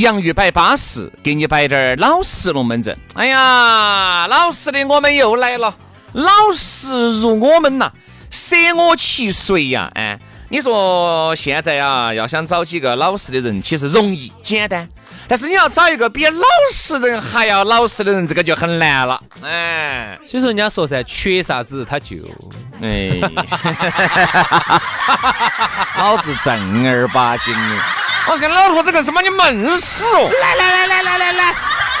洋芋摆巴适，给你摆点儿老实龙门阵。哎呀，老实的我们又来了，老实如我们呐，舍我其谁呀？哎，你说现在啊，要想找几个老实的人，其实容易简单，但是你要找一个比老实人还要老实的人，这个就很难了。哎，所以说人家说噻，缺啥子他就哎，老子正儿八经的。我跟老婆子干什么？你闷死哦！来来来来来来来，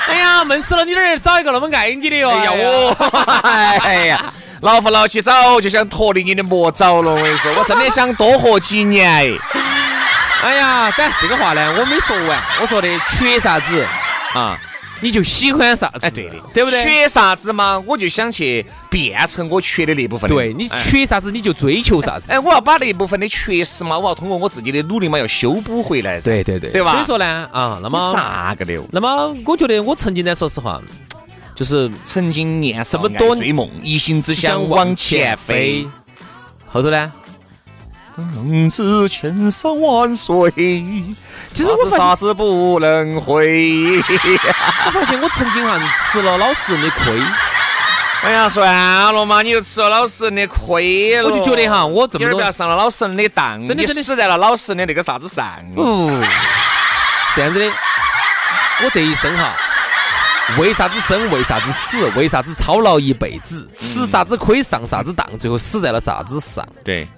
哎呀，闷死了！你哪儿找一个那么爱你的哟？哎呀我，哎呀，老夫老妻早就想脱离你的魔爪了。我跟你说，我真的想多活几年哎。哎呀，但这个话呢，我没说完。我说的缺啥子啊？你就喜欢啥子？哎，对的，对不对？缺啥子嘛，我就想去变成我缺的那部分。对你缺啥子，你就追求啥子。哎，我要把那部分的缺失嘛，我要通过我自己的努力嘛，要修补回来。对对对，对吧？所以说呢，啊，那么咋个的？那么我觉得我曾经呢，说实话，就是曾经年少爱追梦，一心只想往前飞。后头呢？梦子千山万水，其实我啥子不能回？我发现我曾经哈是吃了老实人的亏。哎呀，算了嘛，你就吃了老实人的亏了。我就觉得哈，我这么多不要上了老实人的当，真的死在了老实人的那个啥子上。嗯，这样子的，我这一生哈，为啥子生？为啥子死？为啥子操劳一辈子？吃啥子亏？上啥子当？最后死在了啥子上？对。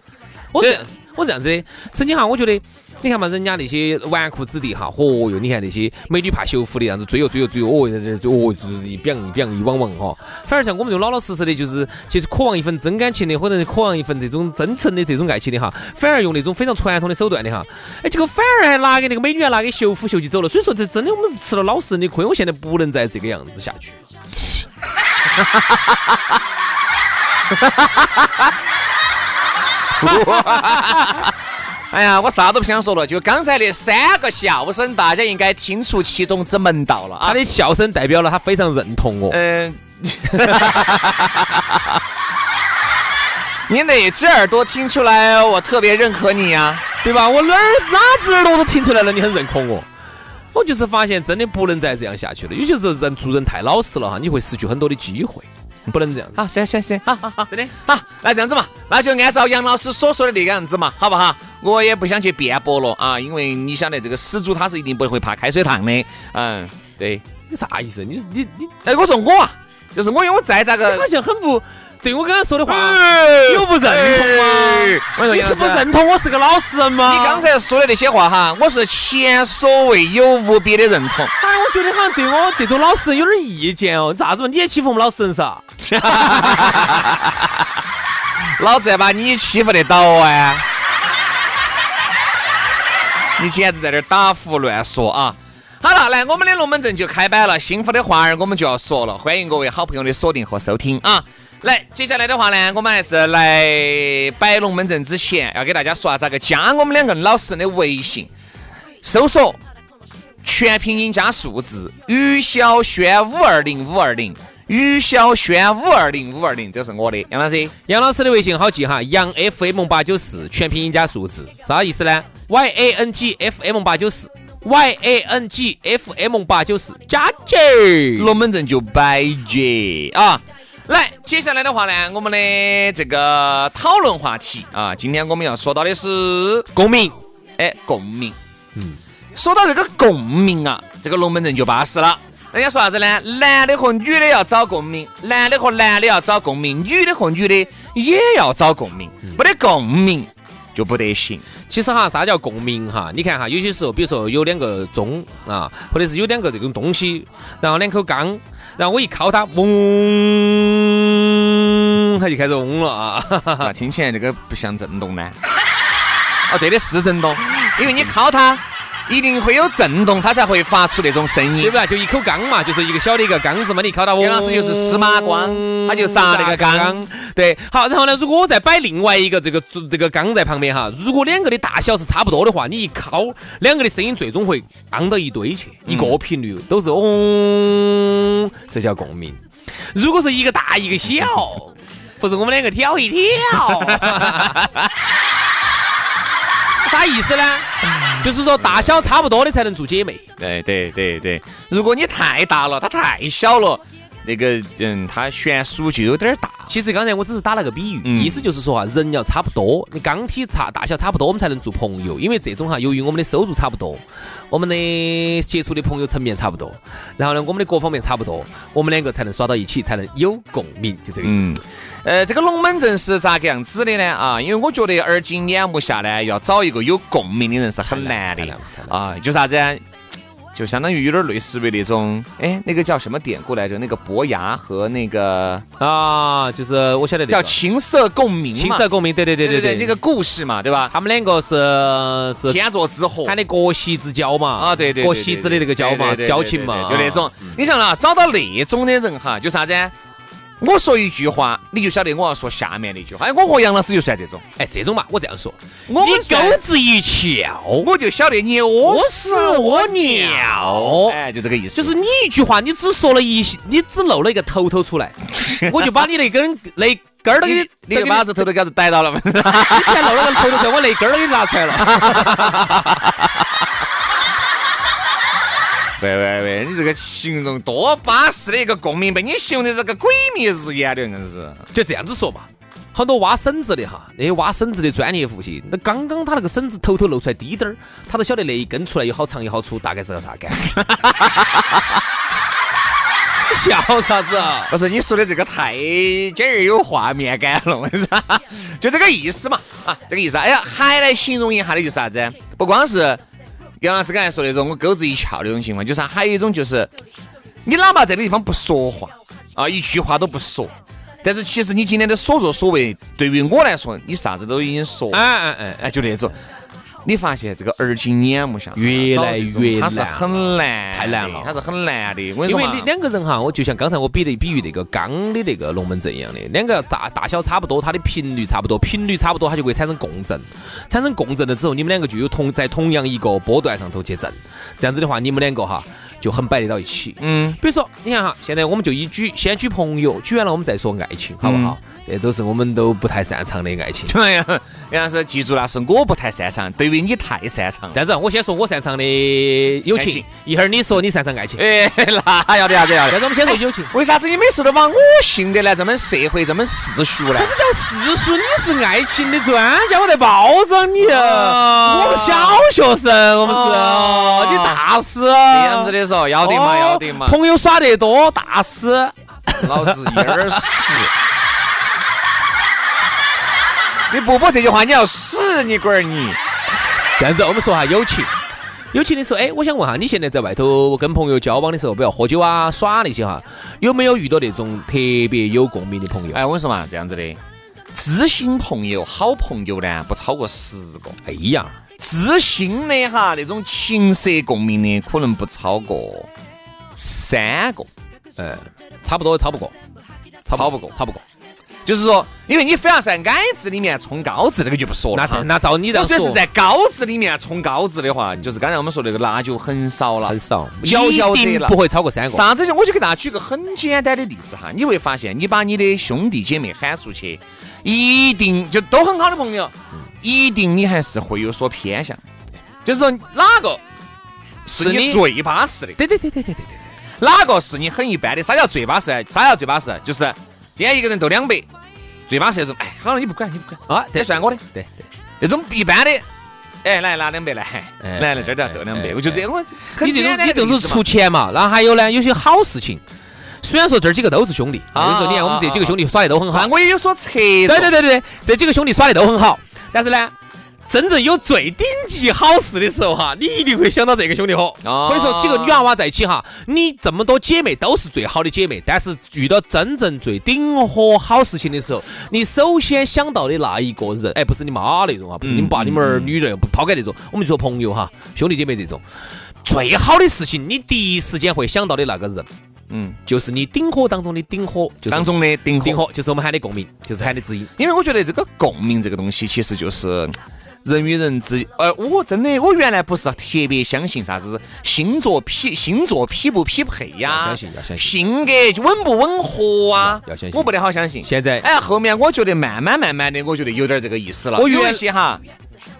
我这我这样子的，曾经哈，我觉得你看嘛，人家那些纨绔子弟哈，嚯哟，你看那些美女怕羞夫的样子，追哟追哟追哟，哦，就哦就是一表一表一汪汪哈。反而像我们这种老老实实的，就是其实渴望一份真感情的，或者是渴望一份这种真诚的这种爱情的哈，反而用那种非常传统的手段的哈，哎，结果反而还拿给那个美女啊，拿给修夫秀就走了。所以说，这真的我们是吃了老实人的亏。我现在不能再这个样子下去。哎呀，我啥都不想说了，就刚才那三个笑声，大家应该听出其中之门道了啊！他的笑声代表了他非常认同我。嗯，你哪只耳朵听出来我特别认可你呀？对吧？我哪哪只耳朵都听出来了，你很认可我。我就是发现真的不能再这样下去了，有些时候人做人太老实了哈，你会失去很多的机会。不能这样，好，行行行，好好好，真的好，那这样子嘛，那就按照杨老师所说的那个样子嘛，好不好？我也不想去辩驳了啊，因为你晓得这个死猪他是一定不会怕开水烫的，嗯，对，你啥意思？你你你，哎，我说我啊，就是我，因为我再咋个，好像很不。对我刚刚说的话有不认同吗？你是不认同我是个老实人吗？你刚才说的那些话哈，我是前所未有无比的认同。哎，我觉得好像对我这种老实人有点意见哦。咋子嘛？你也欺负我们老实人噻？老子要把你欺负得到啊！你简直在这儿打胡乱说啊！好了，来我们的龙门阵就开摆了，幸福的话儿我们就要说了，欢迎各位好朋友的锁定和收听啊！来，接下来的话呢，我们还是来摆龙门阵之前，要给大家说下咋个加我们两个老实人的微信，搜索全拼音加数字于小轩五二零五二零，于小轩五二零五二零，这是我的杨老师，杨老师的微信好记哈，杨 FM 八九四，全拼音加数字，啥意思呢？Y A N G F M 八九四，Y A N G F M 八九四，加起龙门阵就摆接啊！来，接下来的话呢，我们的这个讨论话题啊，今天我们要说到的是共鸣。哎，共鸣。嗯，说到这个共鸣啊，这个龙门阵就巴适了。人家说啥子呢？男的和女的要找共鸣，男的和男的要找共鸣，女的和女的也要找共鸣，没得共鸣就不得行。其实哈，啥叫共鸣哈？你看哈，有些时候，比如说有两个钟啊，或者是有两个这种东西，然后两口缸，然后我一敲它，嗡，它就开始嗡了啊。听起来这个不像震动呢？哦，对的，是震动，因为你敲它。一定会有震动，它才会发出那种声音，对不对？就一口缸嘛，就是一个小的一个缸子嘛，你敲到我。杨老师就是司马光，他就砸那个缸。对，好，然后呢，如果我再摆另外一个这个这个缸在旁边哈，如果两个的大小是差不多的话，你一敲，两个的声音最终会当到一堆去，一个频率都是嗡，这叫共鸣。如果是一个大一个小，不是我们两个挑一挑。啥意思呢？就是说大小差不多的才能做姐妹。对对对对，如果你太大了，她太小了，那个嗯，她悬殊就有点大。其实刚才我只是打了个比喻，意思就是说哈，人要差不多，你钢体差大小差不多，我们才能做朋友。因为这种哈，由于我们的收入差不多，我们的接触的朋友层面差不多，然后呢，我们的各方面差不多，我们两个才能耍到一起，才能有共鸣，就这个意思。呃，这个龙门阵是咋个样子的呢？啊，因为我觉得耳今眼目下呢，要找一个有共鸣的人是很难的啊。就啥子？就相当于有点类似于那种，哎，那个叫什么典故来着？那个伯牙和那个啊，就是我晓得叫琴瑟共鸣青色共鸣，对对对对对，那个故事嘛，对吧？他们两个是是天作之合，喊的国席之交嘛。啊，对对，国席之的那个交嘛，交情嘛，就那种。你想啊，找到那种的人哈，就啥子？我说一句话，你就晓得我要说下面那句话。哎，我和杨老师就算这种，哎，这种嘛，我这样说，你钩子一翘，我就晓得你屙屎屙尿，哎，就这个意思。就是你一句话，你只说了一，你只露了一个头头出来，我就把你那根那根儿都给你，你就把子头头给子逮到了嘛。你才露了个头头出来，我那根儿都给你拿出来了。喂喂喂，你这个形容多巴适的一个共鸣，被你形容的这个鬼迷日眼的，硬是。就这样子说吧，很多挖笋子的哈，那些挖笋子的专业户型，那刚刚他那个笋子头头露出来滴点儿，他都晓得那一根出来有好长有好粗，大概是个啥感觉。笑啥子？不是你说的这个太今儿有画面感了，我跟你说，就这个意思嘛啊，这个意思。哎呀，还来形容一下的就是啥子？不光是。杨老师刚才说那种我钩子一翘那种情况，就是还有一种就是，你哪怕在这地方不说话啊，一句话都不说，但是其实你今天的所作所为，对于我来说，你啥子都已经说，哎哎哎哎，就那种。你发现这个耳今眼目下越来越难，它是很难，太难了，它是很难的。因为两个人哈，我就像刚才我比的比喻那个缸的那个龙门阵一样的，两个大大小差不多，它的频率差不多，频率差不多，它就会产生共振。产生共振了之后，你们两个就有同在同样一个波段上头去震。这样子的话，你们两个哈就很摆得到一起。嗯，比如说你看哈，现在我们就以举先举朋友，举完了我们再说爱情，好不好？这都是我们都不太擅长的爱情。哎呀，杨老师记住了，是我不太擅长，对于你太擅长了。但是我先说我擅长的友情，一会儿你说你擅长爱情。哎，那要得要得要得。但是我们先说友情。为啥子你每次都把我信得来这么社会这么世俗呢？啥子叫世俗？你是爱情的专家，我在包装你。我们小学生，我们是。你大师。这样子的说，要得嘛要得嘛。朋友耍得多，大师。老子一耳屎。你不播这句话，你要死你龟儿你！这样子，我们说下友情。友情的时候，哎，我想问下，你现在在外头跟朋友交往的时候，不要喝酒啊、耍那些哈，有没有遇到那种特别有共鸣的朋友？哎，我跟你说嘛，这样子的，知心朋友、好朋友呢，不超过十个。哎呀，知心的哈，那种情色共鸣的，可能不超过三个。嗯，差不多，超不过，超不过，超不过。就是说，因为你非要在矮子里面冲高字，那个就不说了。那那照你这样说，是在高字里面冲高字的话，就是刚才我们说那个，那就很少了，很少，小小的了，不会超过三个。啥子？我就给大家举个很简单的例子哈，你会发现，你把你的兄弟姐妹喊出去，一定就都很好的朋友，一定你还是会有所偏向。就是说，哪个是你最巴适的？对对对对对对对对。哪个是你很一般的？啥叫最巴适？啥叫最巴适？就是。今天一个人斗两百，最巴适那种，哎，好了，你不管，你不管。啊，这算我的。对对，那种一般的，哎，来拿两百来，哎 来来这儿这儿斗两百，哎我就这样，我很你这种你这种是出钱嘛，然后还有呢，有些好事情，虽然说这几个都是兄弟，有啊时候你看我们这几个兄弟耍的都很好那，我也有所侧对对对对，这几个兄弟耍的都很好，但是呢。真正有最顶级好事的时候哈，你一定会想到这个兄弟伙，哦或者说几个女娃娃在一起哈，你这么多姐妹都是最好的姐妹，但是遇到真正最顶火好事情的时候，你首先想到的那一个人，哎，不是你妈那种啊，不是你们爸、你们儿女人，不抛开那种，我们就说朋友哈，兄弟姐妹这种，最好的事情，你第一时间会想到的那个人，嗯，就是你顶火当中的顶火，就是当中的顶。顶火，就是我们喊的共鸣，就是喊的知音。因为我觉得这个共鸣这个东西，其实就是人与人之，呃，我真的我原来不是特别相信啥子星座匹星座匹不匹配呀，要相信要相信性格吻不吻合啊，要要相信我不得好相信。现在哎，后面我觉得慢慢慢慢的，我觉得有点这个意思了。我原有一些哈，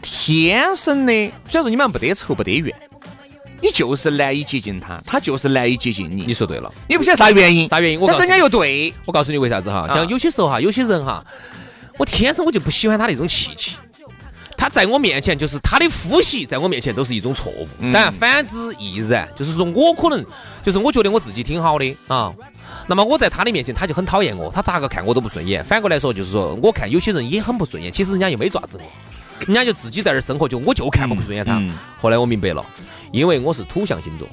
天生的，虽然说你们不得仇不得怨，你就是难以接近他，他就是难以接近你你。说对了，你不晓得啥原因，啥原因？我告诉你但是人家，又对，我告诉你为啥子哈？啊像有些时候哈，有些人哈，我天生我就不喜欢他那种气气。他在我面前，就是他的呼吸，在我面前都是一种错误。嗯当然，反之亦然。就是说我可能，就是我觉得我自己挺好的啊。那么我在他的面前，他就很讨厌我，他咋个看我都不顺眼。反过来说，就是说我看有些人也很不顺眼，其实人家又没爪子我，人家就自己在那儿生活，就我就看不顺眼他。嗯后来我明白了，因为我是土象星座，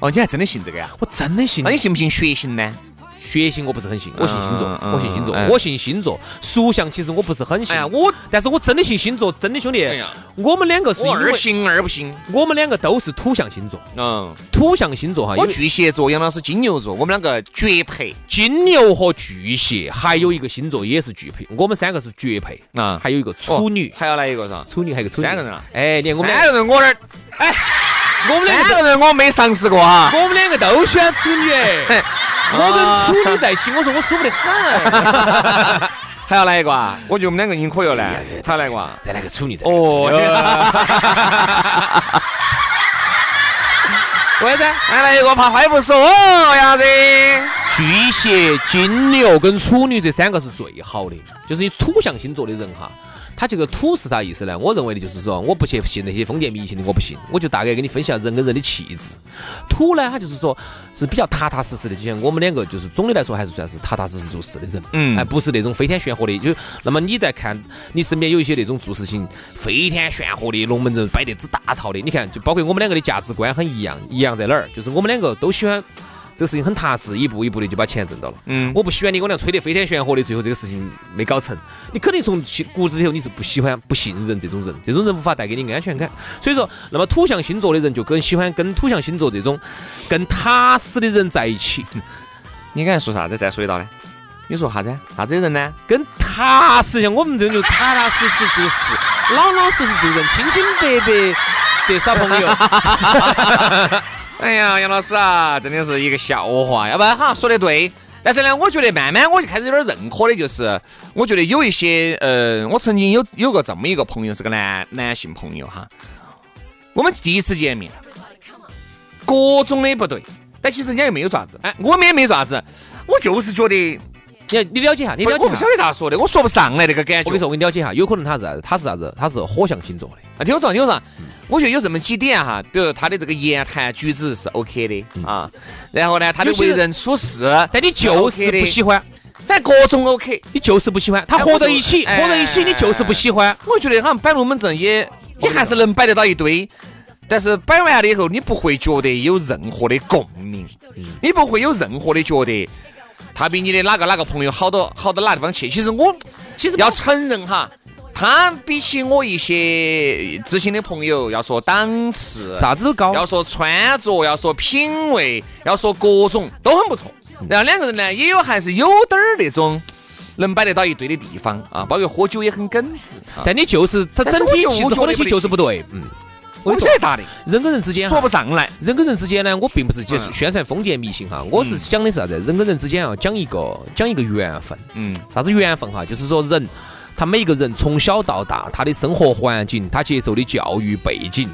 哦，你还真的信这个呀？我真的信那你信不信血型呢？血型我不是很信，我信星座我信星座嗯，我信星座。属相其实我不是很信。我但是我真的信星座，真的兄弟我们两个是二信二不信。我们两个都是土象星座，嗯，土象星座哈，我巨蟹座，杨老师金牛座，我们两个绝配。金牛和巨蟹，还有一个星座也是巨配，我们三个是绝配啊。还有一个处女，还要来一个是吧？处女还有个处女，三个人啊？哎，你看我们三个人我这儿，哎，我们两个个人我没尝试过哈。我们两个都喜欢处女，哎 我跟处女在一起，我说我舒服得很。还要来一个啊？我觉得我们两个已经可以了呢。还要来一个啊？再来个处女，哦，为啥子？还来一个，怕坏不说哦，啥子？巨蟹、金牛跟处女这三个是最好的，就是你土象星座的人哈。他这个土是啥意思呢？我认为的就是说，我不去信那些封建迷信的，我不信，我就大概跟你分析下人跟人的气质。土呢，他就是说是比较踏踏实实的，就像我们两个，就是总的来说还是算是踏踏实实做事的人，嗯哎，不是那种飞天玄火的。就那么你在看你身边有一些那种做事情飞天玄火的龙门阵摆得之大套的，你看，就包括我们两个的价值观很一样，一样在哪儿？就是我们两个都喜欢。这个事情很踏实，一步一步的就把钱挣到了。嗯我不喜欢你跟我俩吹得飞天玄火的，最后这个事情没搞成。你肯定从骨子里头你是不喜欢、不信任这种人，这种人无法带给你安全感。所以说，那么土象星座的人就更喜欢跟土象星座这种更踏实的人在一起。你刚才说啥子？再说一道呢？你说啥子？啥子人呢？跟踏实，像我们这种就踏踏实实做事，老老实实做人，清清白白的耍朋友。哎呀，杨老师啊，真的是一个笑话，要不然哈说的对。但是呢，我觉得慢慢我就开始有点认可的，就是我觉得有一些，呃，我曾经有有个这么一个朋友，是个男男性朋友哈。我们第一次见面，各种的不对，但其实人家又没有爪子，哎，我们也没爪子，我就是觉得，你你了解一下，你了解一下我不晓。得咋说的，我说不上来那个感觉。我跟你说，我跟你了解一下，有可能他是啥子？他是啥子？他是火象星座的。啊，听我说，听我说，我觉得有这么几点哈，比如他的这个言谈举止是 OK 的啊，然后呢，他的为人处事，但你就是不喜欢，但各种 OK。你就是不喜欢。他哎合到一起，合到一起，你就是不喜欢。我觉得好像摆龙门阵也也还是能摆得到一堆，但是摆完了以后，你不会觉得有任何的共鸣，你不会有任何的觉得他比你的哪个哪个朋友好到好到哪地方去。其实我其实要承认哈。他比起我一些知心的朋友，要说档次，啥子都高。要说穿着，要说品味，要说各种都很不错。然后两个人呢，也有还是有点儿那种能摆得到一堆的地方啊，包括喝酒也很耿直。啊但你就是他整体气质合到起就是不对。嗯，我不晓得咋的，人跟人之间说不上来。人跟人之间呢，我并不是就是嗯宣传封建迷信哈，我是讲的是啥子？人跟人之间啊，讲一个讲一个缘分。嗯，啥子缘分哈？就是说人，他每一个人从小到大，他的生活环境，他接受的教育背景，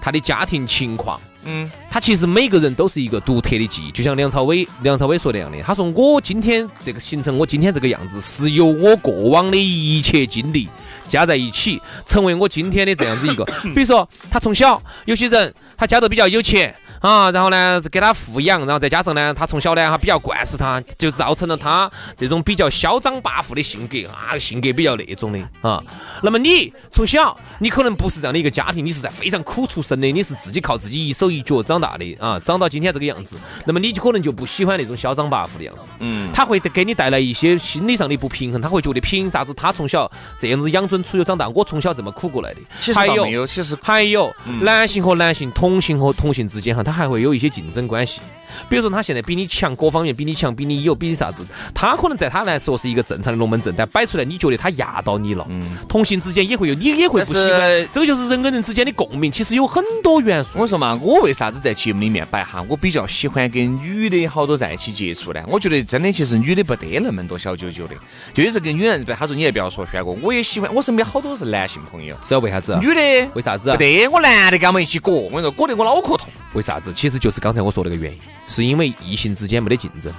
他的家庭情况，嗯，他其实每个人都是一个独特的记忆，就像梁朝伟梁朝伟说那样的，他说我今天这个形成我今天这个样子，是由我过往的一切经历加在一起，成为我今天的这样子一个。比如说他从小有些人他家头比较有钱。啊，然后呢，给他富养，然后再加上呢，他从小呢，他比较惯死他，就造成了他这种比较嚣张跋扈的性格啊，性格比较那种的啊。那么你从小，你可能不是这样的一个家庭，你是在非常苦出身的，你是自己靠自己一手一脚长大的啊，长到今天这个样子，那么你就可能就不喜欢那种嚣张跋扈的样子。嗯，他会给你带来一些心理上的不平衡，他会觉得凭啥子他从小这样子养尊处优长大，我从小这么苦过来的。其实还有，其实还有男性和男性、同性和同性之间哈。他还会有一些竞争关系。比如说他现在比你强，各方面比你强，比你有，比你啥子？他可能在他来说是一个正常的龙门阵，但摆出来你觉得他压到你了。嗯，同性之间也会有，你也会不喜欢。这个就是人跟人之间的共鸣，其实有很多元素。我说嘛，我为啥子在节目里面摆哈？我比较喜欢跟女的好多在一起接触呢？我觉得真的，其实女的不得那么多小九九的，就是跟女人对他说，你也不要说轩哥，我也喜欢，我身边好多是男性朋友。知道为啥子？女的为啥子？不得，我男的跟我们一起过，我跟你说，裹得我脑壳痛。为啥子？其实就是刚才我说那个原因。是因为异性之间没得竞争。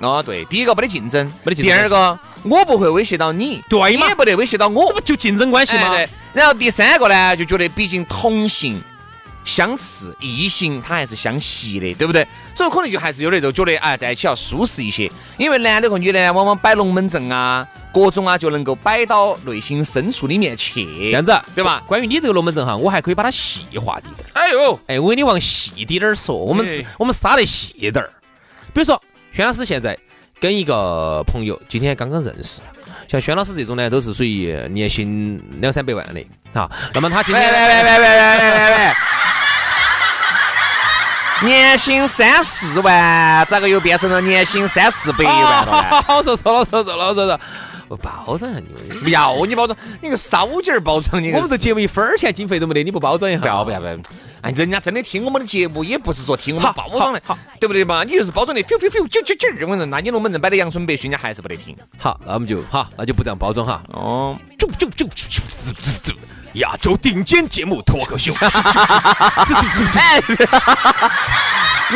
哦，对，第一个没得竞争，没得竞争。第二个，我不会威胁到你，对嘛？也不得威胁到我，不就竞争关系吗？对。然后第三个呢，就觉得毕竟同性相似，异性他还是相吸的，对不对？所以可能就还是有那种觉得，哎，在一起要舒适一些。因为男的和女的呢，往往摆龙门阵啊，各种啊，就能够摆到内心深处里面去。这样子，对吧？关于你这个龙门阵哈，我还可以把它细化点。哎呦，哎，我给你往细滴点儿说，我们我们杀得细点儿。比如说，轩老师现在跟一个朋友今天刚刚认识，像轩老师这种呢，都是属于年薪两三百万的啊。那么他今天，喂喂喂喂喂喂喂喂，年薪三四万，咋个又变成了年薪三四百万了？好说说了说说了说说。我包装下你，不要你包装，你个烧劲儿包装你。我们这节目一分钱经费都没得，你不包装一下？不要不要不要！哎，人家真的听我们的节目，也不是说听我们包装的，对不对嘛？你就是包装的，咻咻咻，啾啾啾，我人，那你龙门阵摆的阳春白雪，人家还是不得听。好，那我们就好，那就不这样包装哈。哦，啾啾啾啾啾啾，亚洲顶尖节目脱口秀。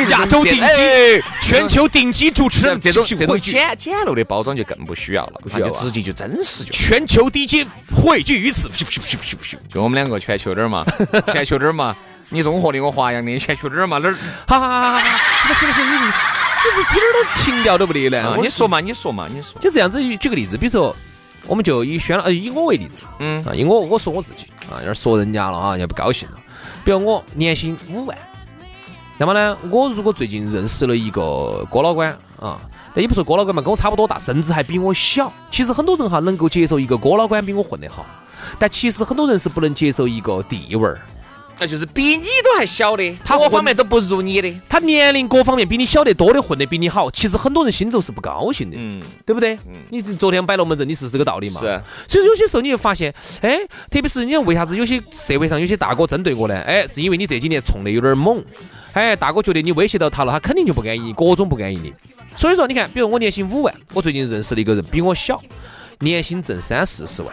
亚洲顶级、全球顶级主持人，这种这种简简陋的包装就更不需要了，不需要直接就真实就。全球低阶汇聚于此，就我们两个全球点儿嘛，全球点儿嘛，你综合的我华阳的，全球点儿嘛哪儿？哈哈哈哈哈！不，行行行，你你你一点儿都情调都不得了。你说嘛，你说嘛，你说。就这样子举个例子，比如说，我们就以轩呃以我为例子，嗯啊，以我我说我自己啊，有点说人家了啊，也不高兴了。比如我年薪五万。那么呢，我如果最近认识了一个哥老倌啊，但也不说哥老倌嘛，跟我差不多大，甚至还比我小。其实很多人哈能够接受一个哥老倌比我混得好，但其实很多人是不能接受一个地位儿。那就是比你都还小的，他各方面都不如你的，他年龄各方面比你小得多的，混得比你好，其实很多人心里都是不高兴的，嗯，对不对？嗯，你昨天摆龙门阵，你是这个道理嘛？是。所以有些时候你就发现，哎，特别是你为啥子有些社会上有些大哥针对我呢？哎，是因为你这几年冲的有点猛，哎，大哥觉得你威胁到他了，他肯定就不安逸，各种不安逸的。所以说，你看，比如我年薪五万，我最近认识了一个人比我小，年薪挣三四十万。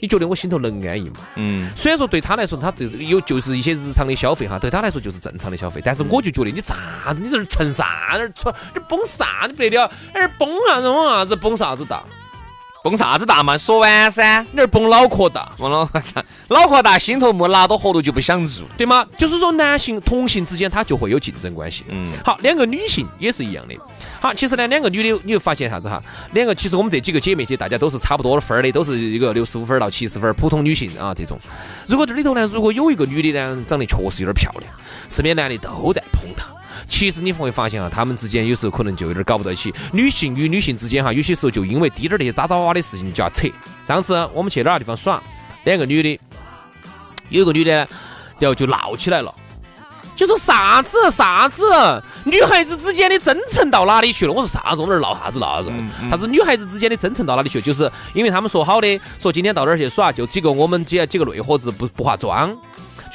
你觉得我心头能安逸吗？嗯，虽然说对他来说，他这有就是一些日常的消费哈，对他来说就是正常的消费，但是我就觉得你咋子，你这儿蹭啥那儿你蹦啥你不得了？哎，蹦啥子？蹦啥子？蹦啥子大？蹦啥子大嘛？说完噻，你儿蹦脑壳大，蹦脑壳大，脑壳大，心头没拿到活路就不想入，对吗？就是说男性同性之间他就会有竞争关系。嗯，好，两个女性也是一样的。好，其实呢，两个女的，你会发现啥子哈？两个其实我们这几个姐妹姐，大家都是差不多的分儿的，都是一个六十五分到七十分，普通女性啊这种。如果这里头呢，如果有一个女的呢，长得确实有点漂亮，身边男的都在捧她。其实你会发现啊，他们之间有时候可能就有点搞不到一起。女性与女性之间哈，有些时候就因为滴点儿那些渣渣哇哇的事情就要扯。上次我们去哪个地方耍，两个女的，有一个女的，然后就闹起来了，就说啥子啥子，女孩子之间的真诚到哪里去了？我说啥子？我们闹啥子闹啥子？啥子女孩子之间的真诚到哪里去？就是因为他们说好的，说今天到哪儿去耍，就几个我们几几个内伙子不不化妆。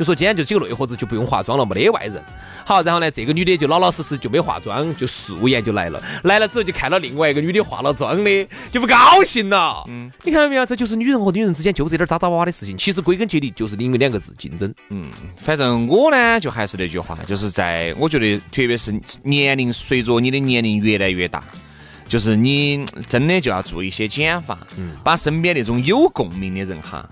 说今天就几个内伙子就不用化妆了，没得外人。好，然后呢，这个女的就老老实实就没化妆，就素颜就来了。来了之后就看到另外一个女的化了妆的，就不高兴了。嗯，你看到没有？这就是女人和女人之间就这点渣渣哇哇的事情。其实归根结底就是因为两个字竞争。嗯，反正我呢，就还是那句话，就是在我觉得，特别是年龄随着你的年龄越来越大。就是你真的就要做一些减法，嗯把身边那种有共鸣的人哈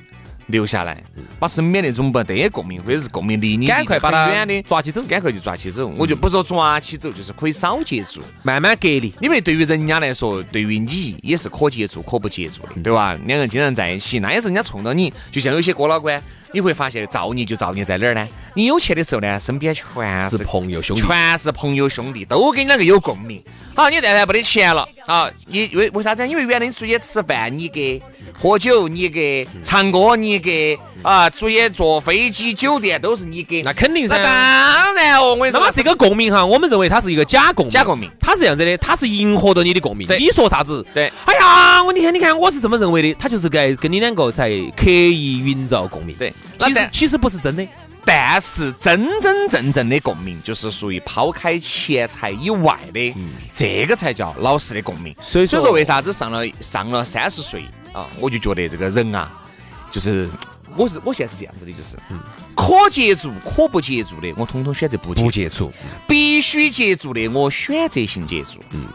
留下来，把身边那种不得共鸣或者是共鸣离你赶快把他远的抓起走，赶快就抓起走。我就不说抓起走，就是可以少接触，慢慢隔离。因为对于人家来说，对于你也是可接触可不接触的，对吧？两个人经常在一起，那也是人家冲到你，就像有些哥老倌。你会发现造孽就造孽在哪儿呢？你有钱的时候呢，身边全是朋友兄弟，全是朋友兄弟，都跟你两个有共鸣。好，你但凡没得钱了啊，你为为啥子？因为原来你出去吃饭你给，喝酒你给，唱歌你给，啊，出去坐飞机酒店都是你给，那肯定噻。当然哦，我跟你说，那么这个共鸣哈，我们认为它是一个假共鸣，假共鸣，它是这样子的，它是迎合着你的共鸣。你说啥子？对。哎呀，我你看你看，我是这么认为的，他就是在跟你两个在刻意营造共鸣。对。其实其实不是真的，但是真真正正的共鸣就是属于抛开钱财以外的，这个才叫老实的共鸣。所以说，为啥子上了上了三十岁啊，我就觉得这个人啊，就是 我是我现在是这样子的，就是可接触可不接触的，我统统选择不不接触；必须接触的，我选择性接触。嗯，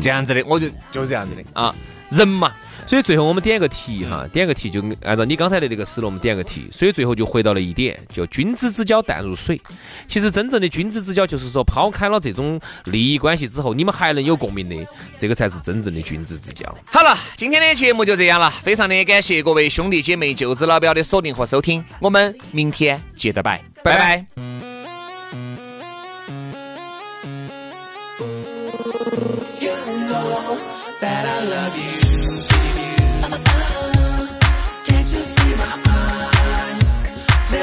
这样子的，我就就是这样子的。啊，人嘛。所以最后我们点个题哈，点个题就按照你刚才的那个思路，我们点个题。所以最后就回到了一点，叫君子之交淡如水。其实真正的君子之交，就是说抛开了这种利益关系之后，你们还能有共鸣的，这个才是真正的君子之交。好了，今天的节目就这样了，非常的感谢各位兄弟姐妹、舅子老表的锁定和收听，我们明天接着拜，拜拜。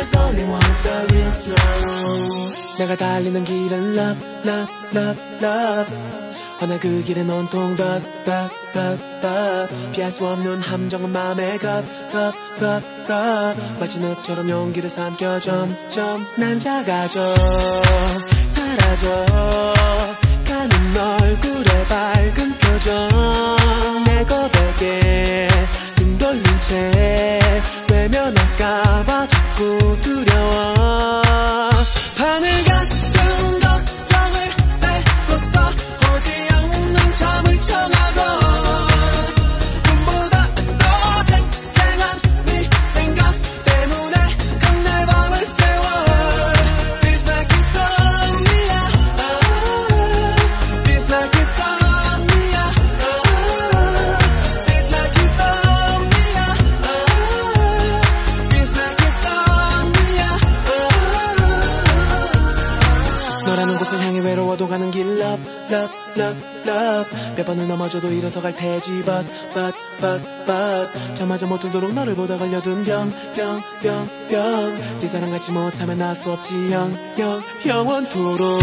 There's only one the real slow 내가 달리는 길은 love love love love. 허나 그 길은 온통 덧 덧 덧 덧 피할 수 없는 함정은 마음에 겁 겁 겁 겁 마치 늪처럼 용기를 삼켜 점점. 난 작아져 사라져. 가는 얼굴에 밝은 표정 몇 번을 넘어져도 일어서 갈 테지. But but but but. 저마저 못 들도록 너를 보다 걸려든 병병 병병. 네 사랑 갖지 못하면 나 수 없지. 영 영 영원토록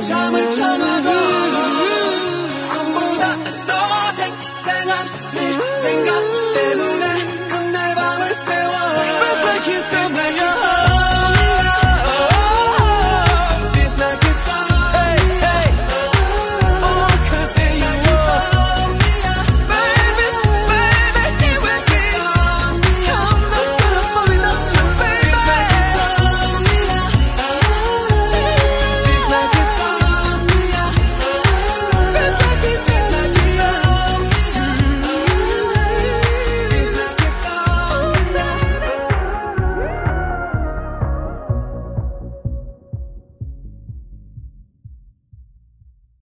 잠을 참아